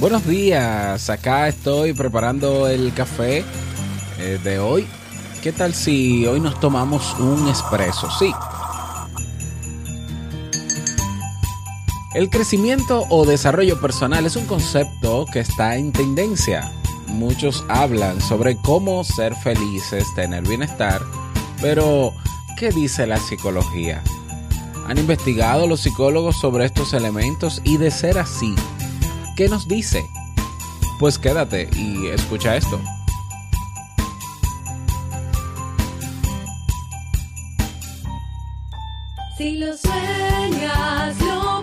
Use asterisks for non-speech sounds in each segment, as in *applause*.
Buenos días, acá estoy preparando el café eh, de hoy. ¿Qué tal si hoy nos tomamos un espresso? Sí. El crecimiento o desarrollo personal es un concepto que está en tendencia. Muchos hablan sobre cómo ser felices, tener bienestar, pero ¿qué dice la psicología? ¿Han investigado los psicólogos sobre estos elementos? Y de ser así, ¿Qué nos dice? Pues quédate y escucha esto. Si lo sueñas, lo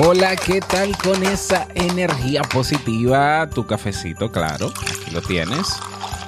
Hola, ¿qué tal con esa energía positiva? Tu cafecito, claro, aquí lo tienes.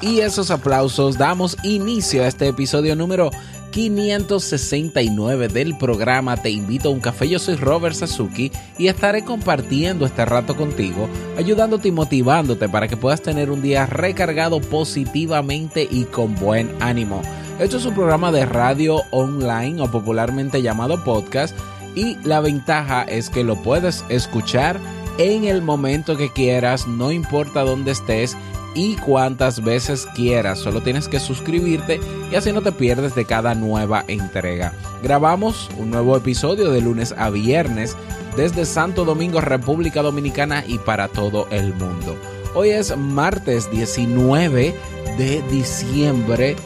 Y esos aplausos damos inicio a este episodio número 569 del programa Te invito a un café. Yo soy Robert Sasuki y estaré compartiendo este rato contigo, ayudándote y motivándote para que puedas tener un día recargado positivamente y con buen ánimo. Esto es un programa de radio online o popularmente llamado podcast y la ventaja es que lo puedes escuchar en el momento que quieras, no importa dónde estés y cuántas veces quieras. Solo tienes que suscribirte y así no te pierdes de cada nueva entrega. Grabamos un nuevo episodio de lunes a viernes desde Santo Domingo, República Dominicana y para todo el mundo. Hoy es martes 19 de diciembre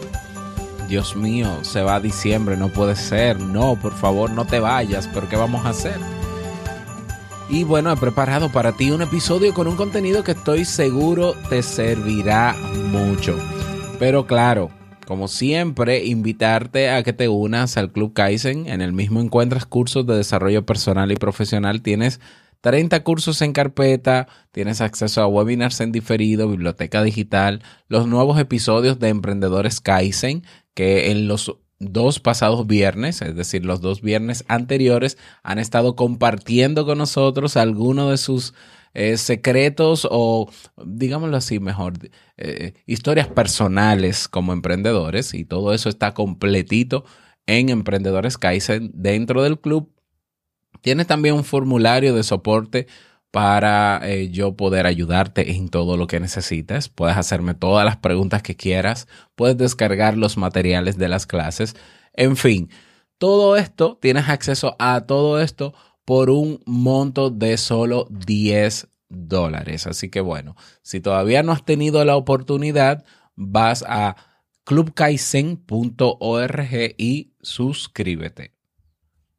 Dios mío, se va diciembre, no puede ser. No, por favor, no te vayas, pero ¿qué vamos a hacer? Y bueno, he preparado para ti un episodio con un contenido que estoy seguro te servirá mucho. Pero claro, como siempre, invitarte a que te unas al Club Kaizen. En el mismo encuentras cursos de desarrollo personal y profesional. Tienes 30 cursos en carpeta, tienes acceso a webinars en diferido, biblioteca digital, los nuevos episodios de Emprendedores Kaizen, que en los dos pasados viernes, es decir, los dos viernes anteriores, han estado compartiendo con nosotros algunos de sus eh, secretos o, digámoslo así mejor, eh, historias personales como emprendedores y todo eso está completito en Emprendedores Kaizen dentro del club Tienes también un formulario de soporte para eh, yo poder ayudarte en todo lo que necesites. Puedes hacerme todas las preguntas que quieras. Puedes descargar los materiales de las clases. En fin, todo esto, tienes acceso a todo esto por un monto de solo 10 dólares. Así que bueno, si todavía no has tenido la oportunidad, vas a clubkaizen.org y suscríbete.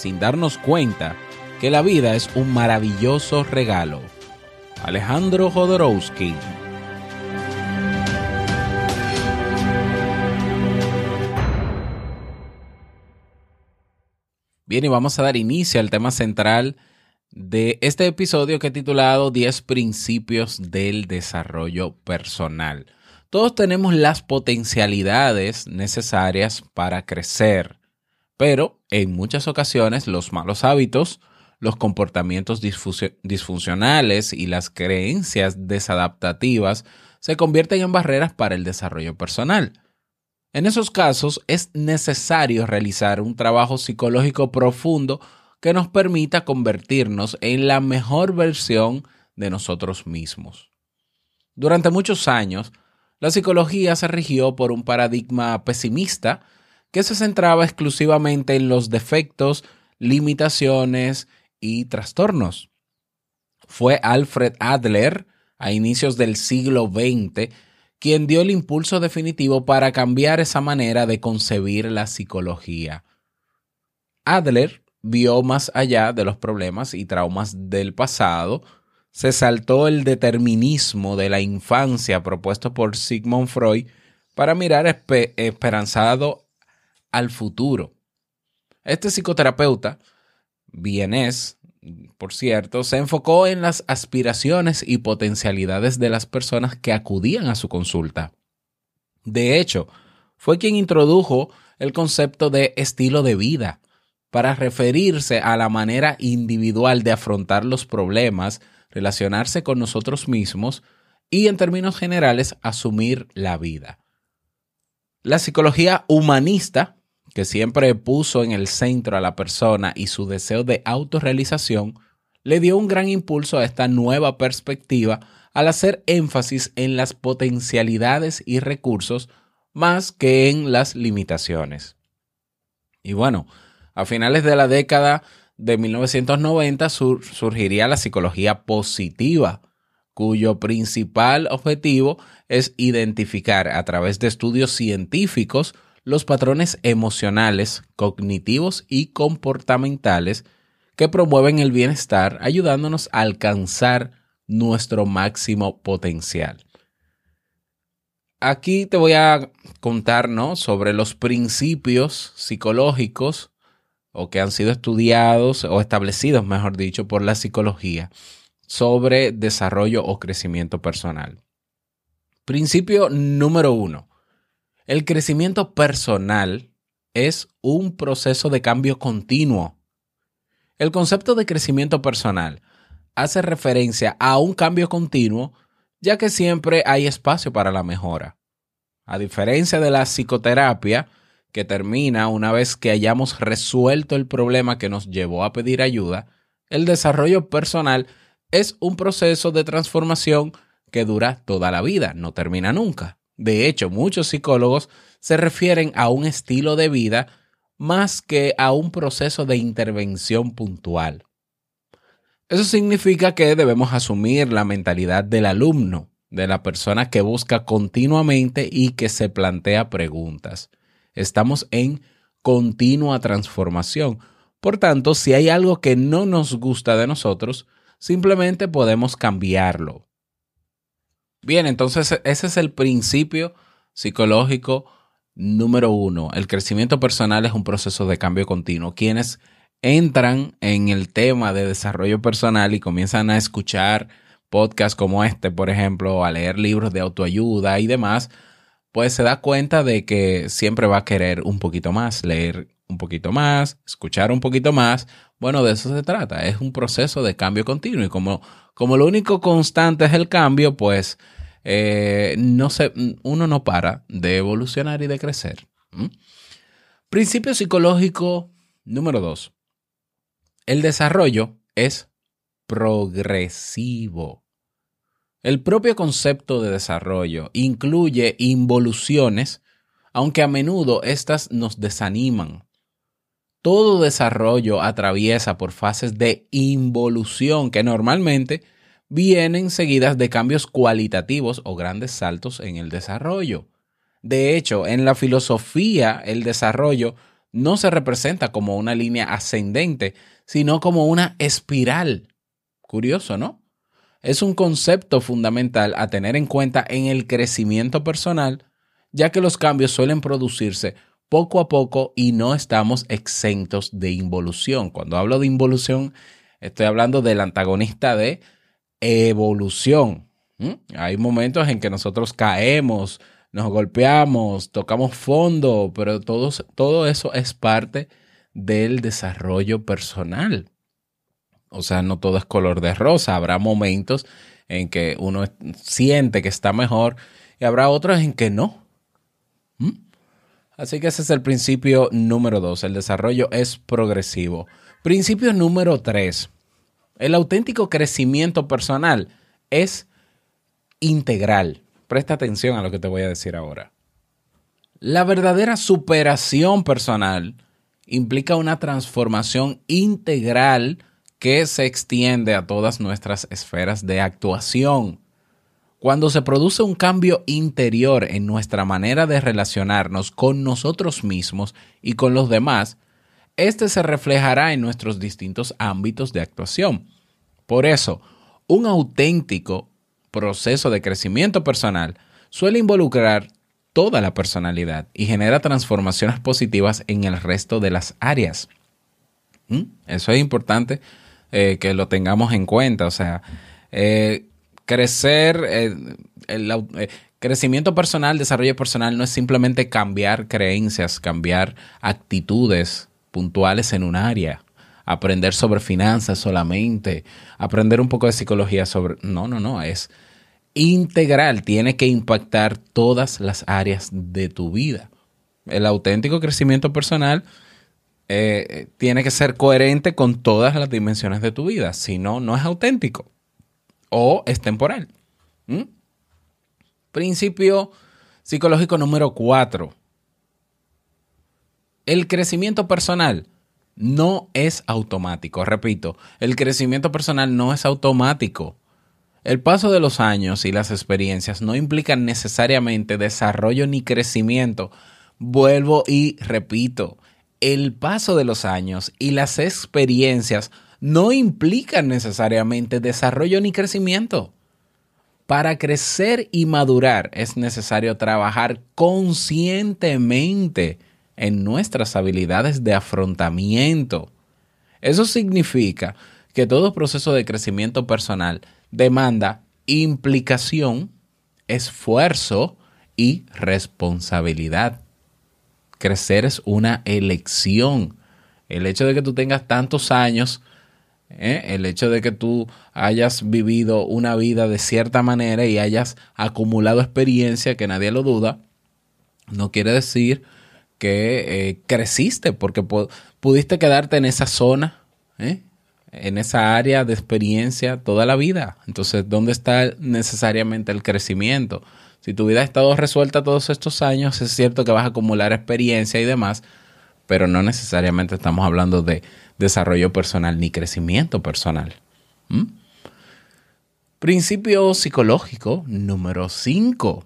sin darnos cuenta que la vida es un maravilloso regalo. Alejandro Jodorowsky Bien, y vamos a dar inicio al tema central de este episodio que he titulado 10 principios del desarrollo personal. Todos tenemos las potencialidades necesarias para crecer, pero en muchas ocasiones los malos hábitos, los comportamientos disfuncionales y las creencias desadaptativas se convierten en barreras para el desarrollo personal. En esos casos es necesario realizar un trabajo psicológico profundo que nos permita convertirnos en la mejor versión de nosotros mismos. Durante muchos años, la psicología se rigió por un paradigma pesimista que se centraba exclusivamente en los defectos, limitaciones y trastornos. Fue Alfred Adler, a inicios del siglo XX, quien dio el impulso definitivo para cambiar esa manera de concebir la psicología. Adler vio más allá de los problemas y traumas del pasado, se saltó el determinismo de la infancia propuesto por Sigmund Freud para mirar espe esperanzado al futuro. Este psicoterapeuta, vienés, por cierto, se enfocó en las aspiraciones y potencialidades de las personas que acudían a su consulta. De hecho, fue quien introdujo el concepto de estilo de vida para referirse a la manera individual de afrontar los problemas, relacionarse con nosotros mismos y, en términos generales, asumir la vida. La psicología humanista, que siempre puso en el centro a la persona y su deseo de autorrealización, le dio un gran impulso a esta nueva perspectiva al hacer énfasis en las potencialidades y recursos más que en las limitaciones. Y bueno, a finales de la década de 1990 sur surgiría la psicología positiva, cuyo principal objetivo es identificar a través de estudios científicos los patrones emocionales, cognitivos y comportamentales que promueven el bienestar, ayudándonos a alcanzar nuestro máximo potencial. Aquí te voy a contar ¿no? sobre los principios psicológicos o que han sido estudiados o establecidos, mejor dicho, por la psicología sobre desarrollo o crecimiento personal. Principio número uno. El crecimiento personal es un proceso de cambio continuo. El concepto de crecimiento personal hace referencia a un cambio continuo, ya que siempre hay espacio para la mejora. A diferencia de la psicoterapia, que termina una vez que hayamos resuelto el problema que nos llevó a pedir ayuda, el desarrollo personal es un proceso de transformación que dura toda la vida, no termina nunca. De hecho, muchos psicólogos se refieren a un estilo de vida más que a un proceso de intervención puntual. Eso significa que debemos asumir la mentalidad del alumno, de la persona que busca continuamente y que se plantea preguntas. Estamos en continua transformación. Por tanto, si hay algo que no nos gusta de nosotros, simplemente podemos cambiarlo. Bien, entonces ese es el principio psicológico número uno. El crecimiento personal es un proceso de cambio continuo. Quienes entran en el tema de desarrollo personal y comienzan a escuchar podcasts como este, por ejemplo, a leer libros de autoayuda y demás, pues se da cuenta de que siempre va a querer un poquito más, leer un poquito más, escuchar un poquito más. Bueno, de eso se trata. Es un proceso de cambio continuo y como, como lo único constante es el cambio, pues eh, no se, uno no para de evolucionar y de crecer. ¿Mm? Principio psicológico número dos. El desarrollo es progresivo. El propio concepto de desarrollo incluye involuciones, aunque a menudo éstas nos desaniman. Todo desarrollo atraviesa por fases de involución que normalmente vienen seguidas de cambios cualitativos o grandes saltos en el desarrollo. De hecho, en la filosofía el desarrollo no se representa como una línea ascendente, sino como una espiral. Curioso, ¿no? es un concepto fundamental a tener en cuenta en el crecimiento personal, ya que los cambios suelen producirse poco a poco y no estamos exentos de involución. Cuando hablo de involución, estoy hablando del antagonista de evolución. ¿Mm? Hay momentos en que nosotros caemos, nos golpeamos, tocamos fondo, pero todo, todo eso es parte del desarrollo personal. O sea, no todo es color de rosa. Habrá momentos en que uno siente que está mejor y habrá otros en que no. Así que ese es el principio número dos. El desarrollo es progresivo. Principio número tres. El auténtico crecimiento personal es integral. Presta atención a lo que te voy a decir ahora. La verdadera superación personal implica una transformación integral que se extiende a todas nuestras esferas de actuación. Cuando se produce un cambio interior en nuestra manera de relacionarnos con nosotros mismos y con los demás, este se reflejará en nuestros distintos ámbitos de actuación. Por eso, un auténtico proceso de crecimiento personal suele involucrar toda la personalidad y genera transformaciones positivas en el resto de las áreas. ¿Mm? Eso es importante eh, que lo tengamos en cuenta. O sea, eh, crecer, eh, el, eh, crecimiento personal, desarrollo personal no es simplemente cambiar creencias, cambiar actitudes puntuales en un área, aprender sobre finanzas solamente, aprender un poco de psicología sobre... No, no, no, es integral, tiene que impactar todas las áreas de tu vida. El auténtico crecimiento personal eh, tiene que ser coherente con todas las dimensiones de tu vida, si no, no es auténtico o es temporal. Principio psicológico número cuatro. El crecimiento personal no es automático. Repito, el crecimiento personal no es automático. El paso de los años y las experiencias no implican necesariamente desarrollo ni crecimiento. Vuelvo y repito, el paso de los años y las experiencias no implican necesariamente desarrollo ni crecimiento. Para crecer y madurar es necesario trabajar conscientemente en nuestras habilidades de afrontamiento. Eso significa que todo proceso de crecimiento personal demanda implicación, esfuerzo y responsabilidad. Crecer es una elección. El hecho de que tú tengas tantos años, ¿eh? el hecho de que tú hayas vivido una vida de cierta manera y hayas acumulado experiencia, que nadie lo duda, no quiere decir que eh, creciste, porque pudiste quedarte en esa zona, ¿eh? en esa área de experiencia toda la vida. Entonces, ¿dónde está necesariamente el crecimiento? Si tu vida ha estado resuelta todos estos años, es cierto que vas a acumular experiencia y demás, pero no necesariamente estamos hablando de desarrollo personal ni crecimiento personal. ¿Mm? Principio psicológico número 5.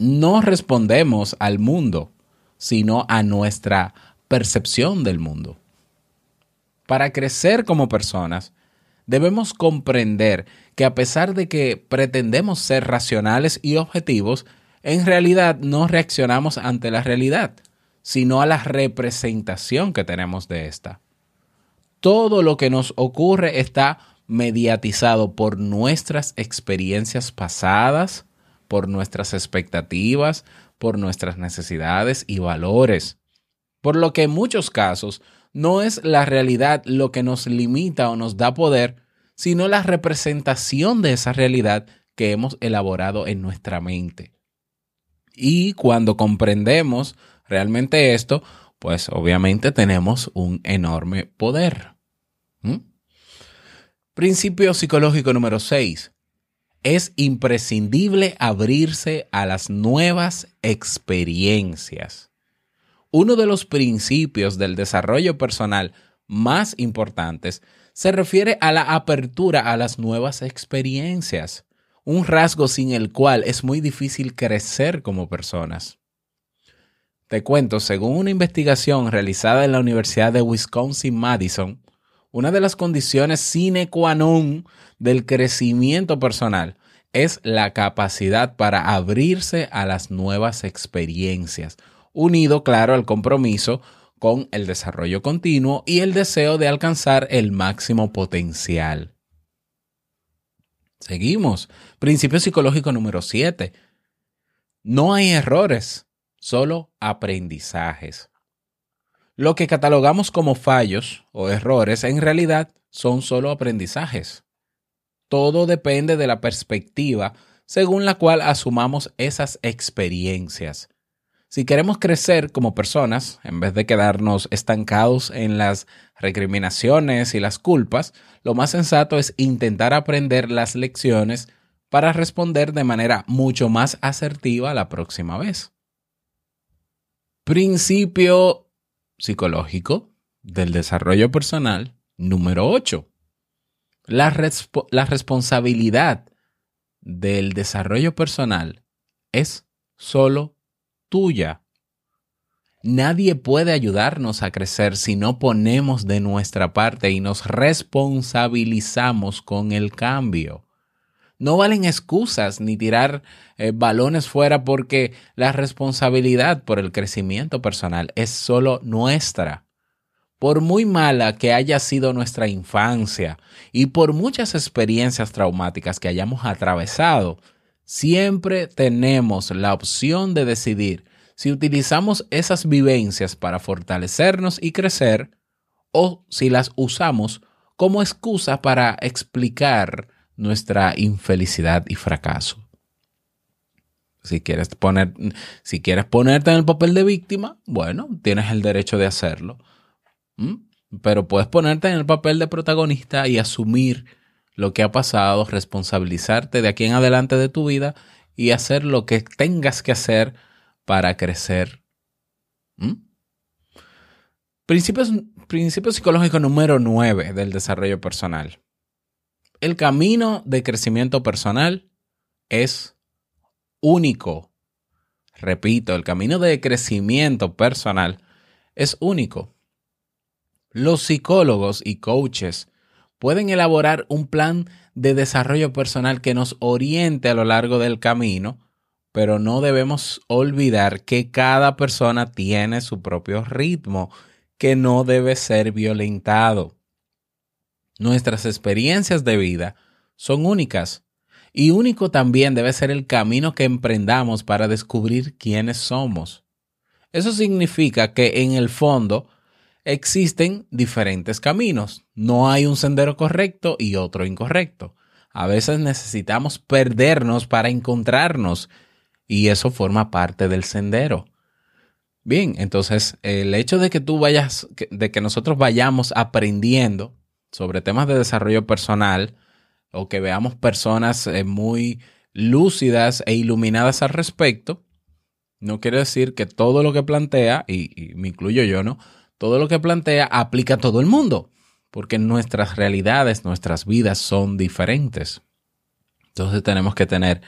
No respondemos al mundo sino a nuestra percepción del mundo. Para crecer como personas, debemos comprender que a pesar de que pretendemos ser racionales y objetivos, en realidad no reaccionamos ante la realidad, sino a la representación que tenemos de esta. Todo lo que nos ocurre está mediatizado por nuestras experiencias pasadas, por nuestras expectativas, por nuestras necesidades y valores. Por lo que en muchos casos no es la realidad lo que nos limita o nos da poder, sino la representación de esa realidad que hemos elaborado en nuestra mente. Y cuando comprendemos realmente esto, pues obviamente tenemos un enorme poder. ¿Mm? Principio psicológico número 6 es imprescindible abrirse a las nuevas experiencias. Uno de los principios del desarrollo personal más importantes se refiere a la apertura a las nuevas experiencias, un rasgo sin el cual es muy difícil crecer como personas. Te cuento, según una investigación realizada en la Universidad de Wisconsin-Madison, una de las condiciones sine qua non del crecimiento personal es la capacidad para abrirse a las nuevas experiencias, unido, claro, al compromiso con el desarrollo continuo y el deseo de alcanzar el máximo potencial. Seguimos. Principio psicológico número 7. No hay errores, solo aprendizajes. Lo que catalogamos como fallos o errores en realidad son solo aprendizajes. todo depende de la perspectiva según la cual asumamos esas experiencias. Si queremos crecer como personas, en vez de quedarnos estancados en las recriminaciones y las culpas, lo más sensato es intentar aprender las lecciones para responder de manera mucho más asertiva la próxima vez. Principio psicológico del desarrollo personal número 8. La, la responsabilidad del desarrollo personal es solo tuya. Nadie puede ayudarnos a crecer si no ponemos de nuestra parte y nos responsabilizamos con el cambio. No valen excusas ni tirar eh, balones fuera porque la responsabilidad por el crecimiento personal es solo nuestra. Por muy mala que haya sido nuestra infancia y por muchas experiencias traumáticas que hayamos atravesado, siempre tenemos la opción de decidir si utilizamos esas vivencias para fortalecernos y crecer o si las usamos como excusa para explicar nuestra infelicidad y fracaso. Si quieres, poner, si quieres ponerte en el papel de víctima, bueno, tienes el derecho de hacerlo. ¿Mm? Pero puedes ponerte en el papel de protagonista y asumir lo que ha pasado, responsabilizarte de aquí en adelante de tu vida y hacer lo que tengas que hacer para crecer. ¿Mm? Principio psicológico número 9 del desarrollo personal. El camino de crecimiento personal es único. Repito, el camino de crecimiento personal es único. Los psicólogos y coaches pueden elaborar un plan de desarrollo personal que nos oriente a lo largo del camino, pero no debemos olvidar que cada persona tiene su propio ritmo que no debe ser violentado. Nuestras experiencias de vida son únicas y único también debe ser el camino que emprendamos para descubrir quiénes somos. Eso significa que en el fondo existen diferentes caminos. No hay un sendero correcto y otro incorrecto. A veces necesitamos perdernos para encontrarnos y eso forma parte del sendero. Bien, entonces el hecho de que tú vayas, de que nosotros vayamos aprendiendo sobre temas de desarrollo personal o que veamos personas eh, muy lúcidas e iluminadas al respecto, no quiere decir que todo lo que plantea, y, y me incluyo yo, ¿no? Todo lo que plantea aplica a todo el mundo, porque nuestras realidades, nuestras vidas son diferentes. Entonces tenemos que tener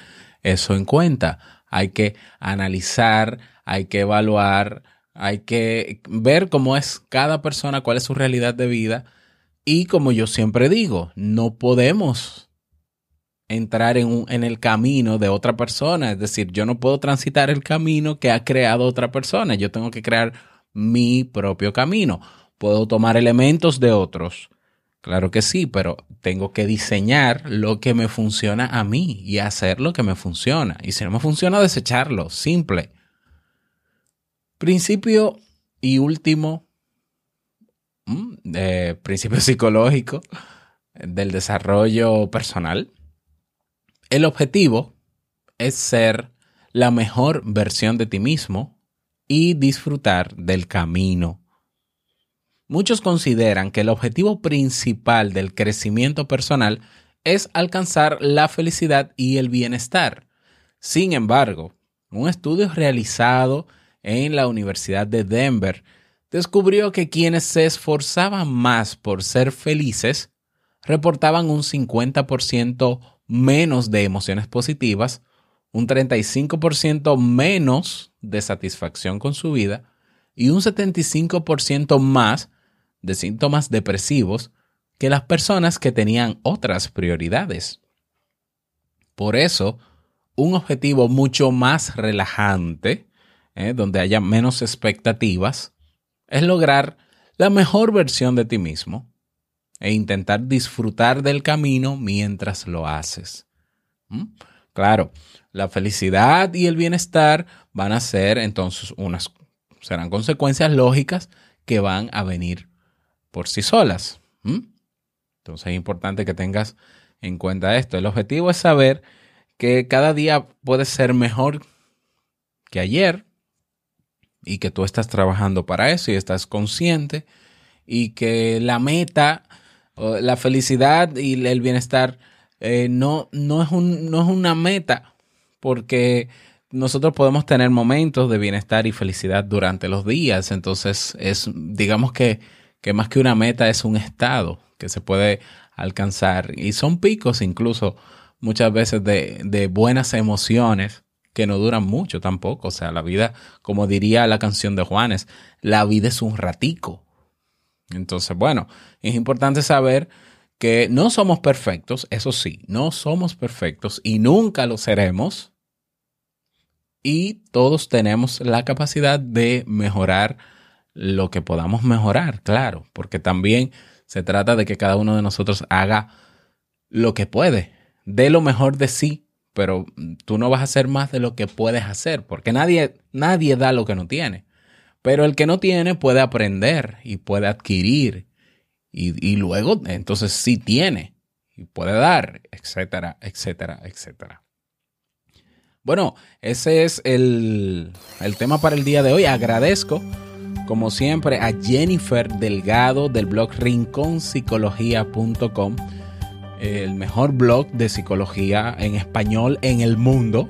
eso en cuenta. Hay que analizar, hay que evaluar, hay que ver cómo es cada persona, cuál es su realidad de vida. Y como yo siempre digo, no podemos entrar en, el camino de otra persona. Es decir, yo no puedo transitar el camino que ha creado otra persona. Yo tengo que crear mi propio camino. Puedo tomar elementos de otros. Claro que sí, pero tengo que diseñar lo que me funciona a mí y hacer lo que me funciona. Y si no me funciona, desecharlo. Simple. Principio y último, mm, eh, principio *laughs* psicológico del desarrollo personal. El objetivo es ser la mejor versión de ti mismo y disfrutar del camino. Muchos consideran que el objetivo principal del crecimiento personal es alcanzar la felicidad y el bienestar. Sin embargo, un estudio realizado en la Universidad de Denver descubrió que quienes se esforzaban más por ser felices reportaban un 50% menos de emociones positivas, un 35% menos de satisfacción con su vida y un 75% más de síntomas depresivos que las personas que tenían otras prioridades. Por eso, un objetivo mucho más relajante, ¿eh? donde haya menos expectativas, es lograr la mejor versión de ti mismo e intentar disfrutar del camino mientras lo haces. ¿Mm? Claro, la felicidad y el bienestar van a ser entonces unas serán consecuencias lógicas que van a venir por sí solas. ¿Mm? Entonces es importante que tengas en cuenta esto. El objetivo es saber que cada día puede ser mejor que ayer y que tú estás trabajando para eso y estás consciente y que la meta, la felicidad y el bienestar eh, no, no, es un, no es una meta porque nosotros podemos tener momentos de bienestar y felicidad durante los días. Entonces, es, digamos que, que más que una meta es un estado que se puede alcanzar. Y son picos incluso muchas veces de, de buenas emociones que no duran mucho tampoco. O sea, la vida, como diría la canción de Juanes, la vida es un ratico. Entonces, bueno, es importante saber que no somos perfectos, eso sí, no somos perfectos y nunca lo seremos. Y todos tenemos la capacidad de mejorar lo que podamos mejorar, claro, porque también se trata de que cada uno de nosotros haga lo que puede, dé lo mejor de sí, pero tú no vas a hacer más de lo que puedes hacer, porque nadie, nadie da lo que no tiene. Pero el que no tiene puede aprender y puede adquirir y, y luego entonces sí tiene y puede dar, etcétera, etcétera, etcétera. Bueno, ese es el, el tema para el día de hoy. Agradezco, como siempre, a Jennifer Delgado del blog rinconpsicología.com, el mejor blog de psicología en español en el mundo.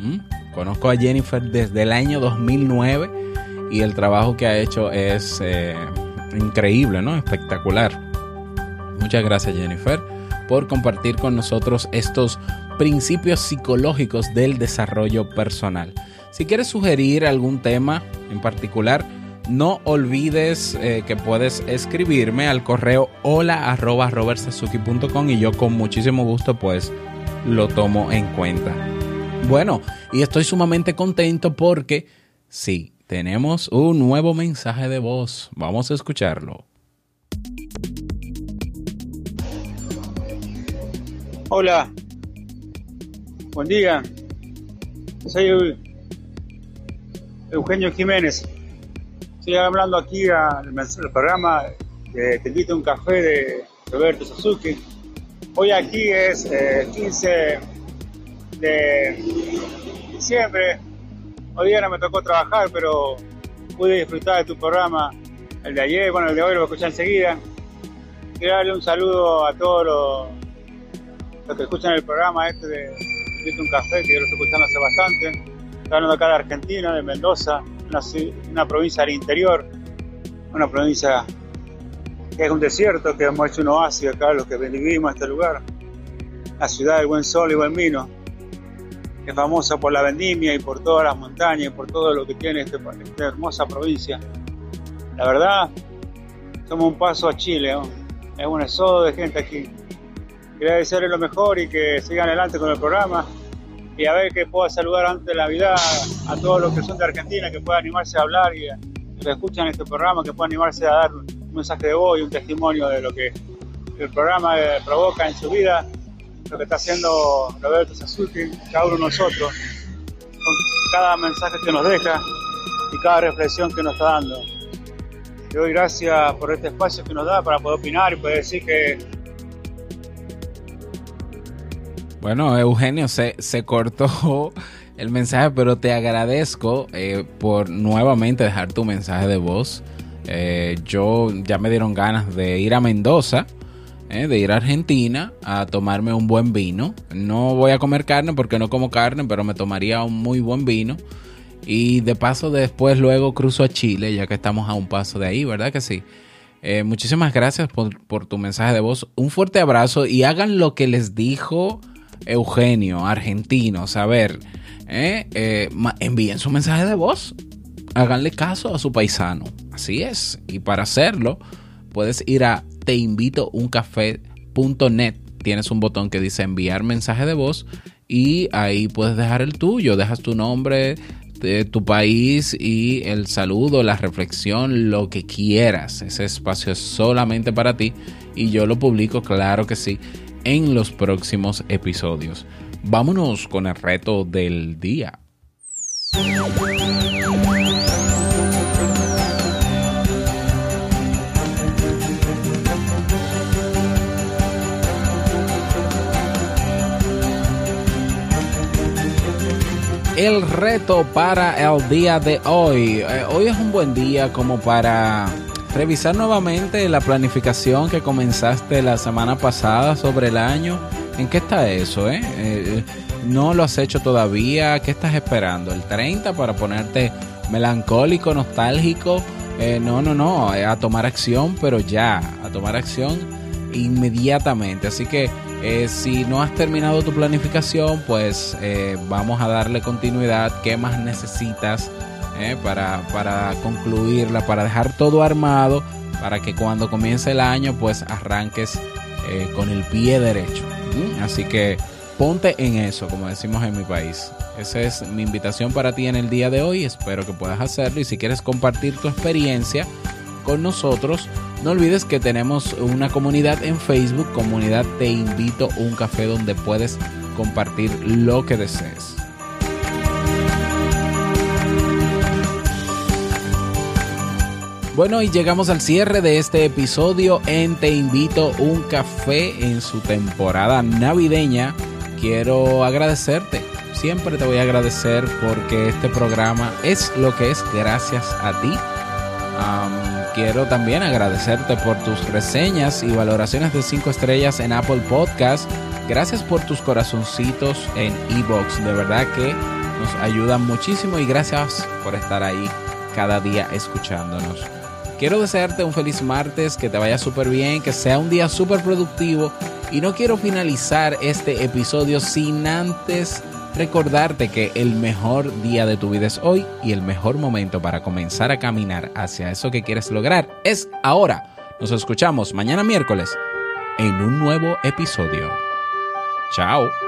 ¿Mm? Conozco a Jennifer desde el año 2009 y el trabajo que ha hecho es eh, increíble, ¿no? Espectacular. Muchas gracias Jennifer por compartir con nosotros estos principios psicológicos del desarrollo personal. Si quieres sugerir algún tema en particular, no olvides eh, que puedes escribirme al correo hola arroba y yo con muchísimo gusto pues lo tomo en cuenta. Bueno, y estoy sumamente contento porque sí, tenemos un nuevo mensaje de voz. Vamos a escucharlo. Hola, buen día. Soy Eu- Eugenio Jiménez. Estoy hablando aquí al programa de Te invito a un café de Roberto Suzuki. Hoy aquí es eh, 15 de diciembre. Hoy día no me tocó trabajar, pero pude disfrutar de tu programa, el de ayer, bueno, el de hoy lo voy a escuchar enseguida. Quiero darle un saludo a todos los que escuchan el programa este de Invito un Café, que yo lo estoy escuchando hace bastante. Estoy hablando acá de Argentina, de Mendoza, una, ci- una provincia del interior, una provincia que es un desierto, que hemos hecho un oasis acá, los que vivimos este lugar. La ciudad del buen sol y buen vino, que es famosa por la vendimia y por todas las montañas y por todo lo que tiene este esta hermosa provincia. La verdad, somos un paso a Chile, ¿no? es un éxodo de gente aquí. Quería desearles lo mejor y que sigan adelante con el programa. Y a ver que pueda saludar antes de Navidad a todos los que son de Argentina, que puedan animarse a hablar y que escuchan este programa, que puedan animarse a dar un mensaje de voz y un testimonio de lo que el programa eh, provoca en su vida, lo que está haciendo Roberto Sasuki, cada uno de nosotros, con cada mensaje que nos deja y cada reflexión que nos está dando. Le doy gracias por este espacio que nos da para poder opinar y poder decir que Bueno, Eugenio, se, se cortó *laughs* el mensaje, pero te agradezco eh, por nuevamente dejar tu mensaje de voz. Eh, yo ya me dieron ganas de ir a Mendoza, eh, de ir a Argentina a tomarme un buen vino. No voy a comer carne porque no como carne, pero me tomaría un muy buen vino. Y de paso después luego cruzo a Chile, ya que estamos a un paso de ahí, ¿verdad que sí? Muchísimas gracias por, por tu mensaje de voz. Un fuerte abrazo y hagan lo que les dijo Eugenio, argentinos. A ver, eh, eh, envíen su mensaje de voz. Háganle caso a su paisano. Así es. Y para hacerlo, puedes ir a teinvitouncafé.net. Tienes un botón que dice enviar mensaje de voz y ahí puedes dejar el tuyo. Dejas tu nombre, de tu país y el saludo, la reflexión, lo que quieras. Ese espacio es solamente para ti y yo lo publico, claro que sí, en los próximos episodios. Vámonos con el reto del día. El reto para el día de hoy. Eh, hoy es un buen día como para revisar nuevamente la planificación que comenzaste la semana pasada sobre el año. ¿En qué está eso? Eh? Eh, no lo has hecho todavía. ¿Qué estás esperando? ¿El 30 para ponerte melancólico, nostálgico? Eh, no, no, no. eh, a tomar acción, pero ya. A tomar acción inmediatamente. Así que si no has terminado tu planificación, pues vamos a darle continuidad. ¿Qué más necesitas eh, para, para concluirla? Para dejar todo armado. Para que cuando comience el año, pues arranques eh, con el pie derecho. ¿Mm? Así que ponte en eso, como decimos en mi país. Esa es mi invitación para ti en el día de hoy. Espero que puedas hacerlo. Y si quieres compartir tu experiencia con nosotros, no olvides que tenemos una comunidad en Facebook, comunidad Te Invito a un Café, donde puedes compartir lo que desees. Bueno, y llegamos al cierre de este episodio en Te Invito un Café en su temporada navideña. Quiero agradecerte, siempre te voy a agradecer porque este programa es lo que es gracias a ti. Am, quiero también agradecerte por tus reseñas y valoraciones de 5 estrellas en Apple Podcast. Gracias por tus corazoncitos en Ebox. De verdad que nos ayudan muchísimo y gracias por estar ahí cada día escuchándonos. Quiero desearte un feliz martes, que te vaya súper bien, que sea un día súper productivo y no quiero finalizar este episodio sin antes recordarte que el mejor día de tu vida es hoy y el mejor momento para comenzar a caminar hacia eso que quieres lograr es ahora. Nos escuchamos mañana miércoles en un nuevo episodio. Chao.